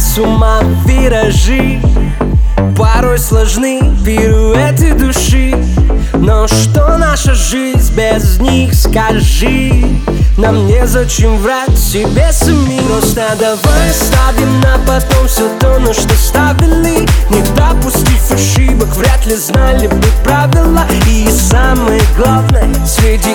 с ума виражи. Порой сложны пируэты души. Но что наша жизнь без них, скажи? Нам незачем врать себе самим. Просто давай ставим на потом все то, на что ставили. Не допустив ошибок, вряд ли знали бы правила. И самое главное, среди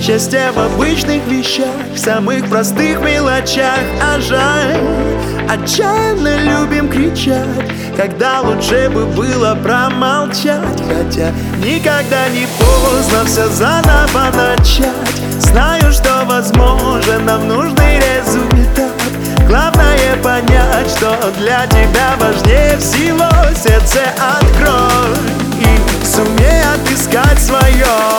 Счастье в обычных вещах, в самых простых мелочах. А жаль, отчаянно любим кричать Когда лучше бы было промолчать. Хотя никогда не поздно все заново начать. Знаю, что возможно нам нужный результат. Главное понять, что для тебя важнее всего Сердце открой. И сумей отыскать свое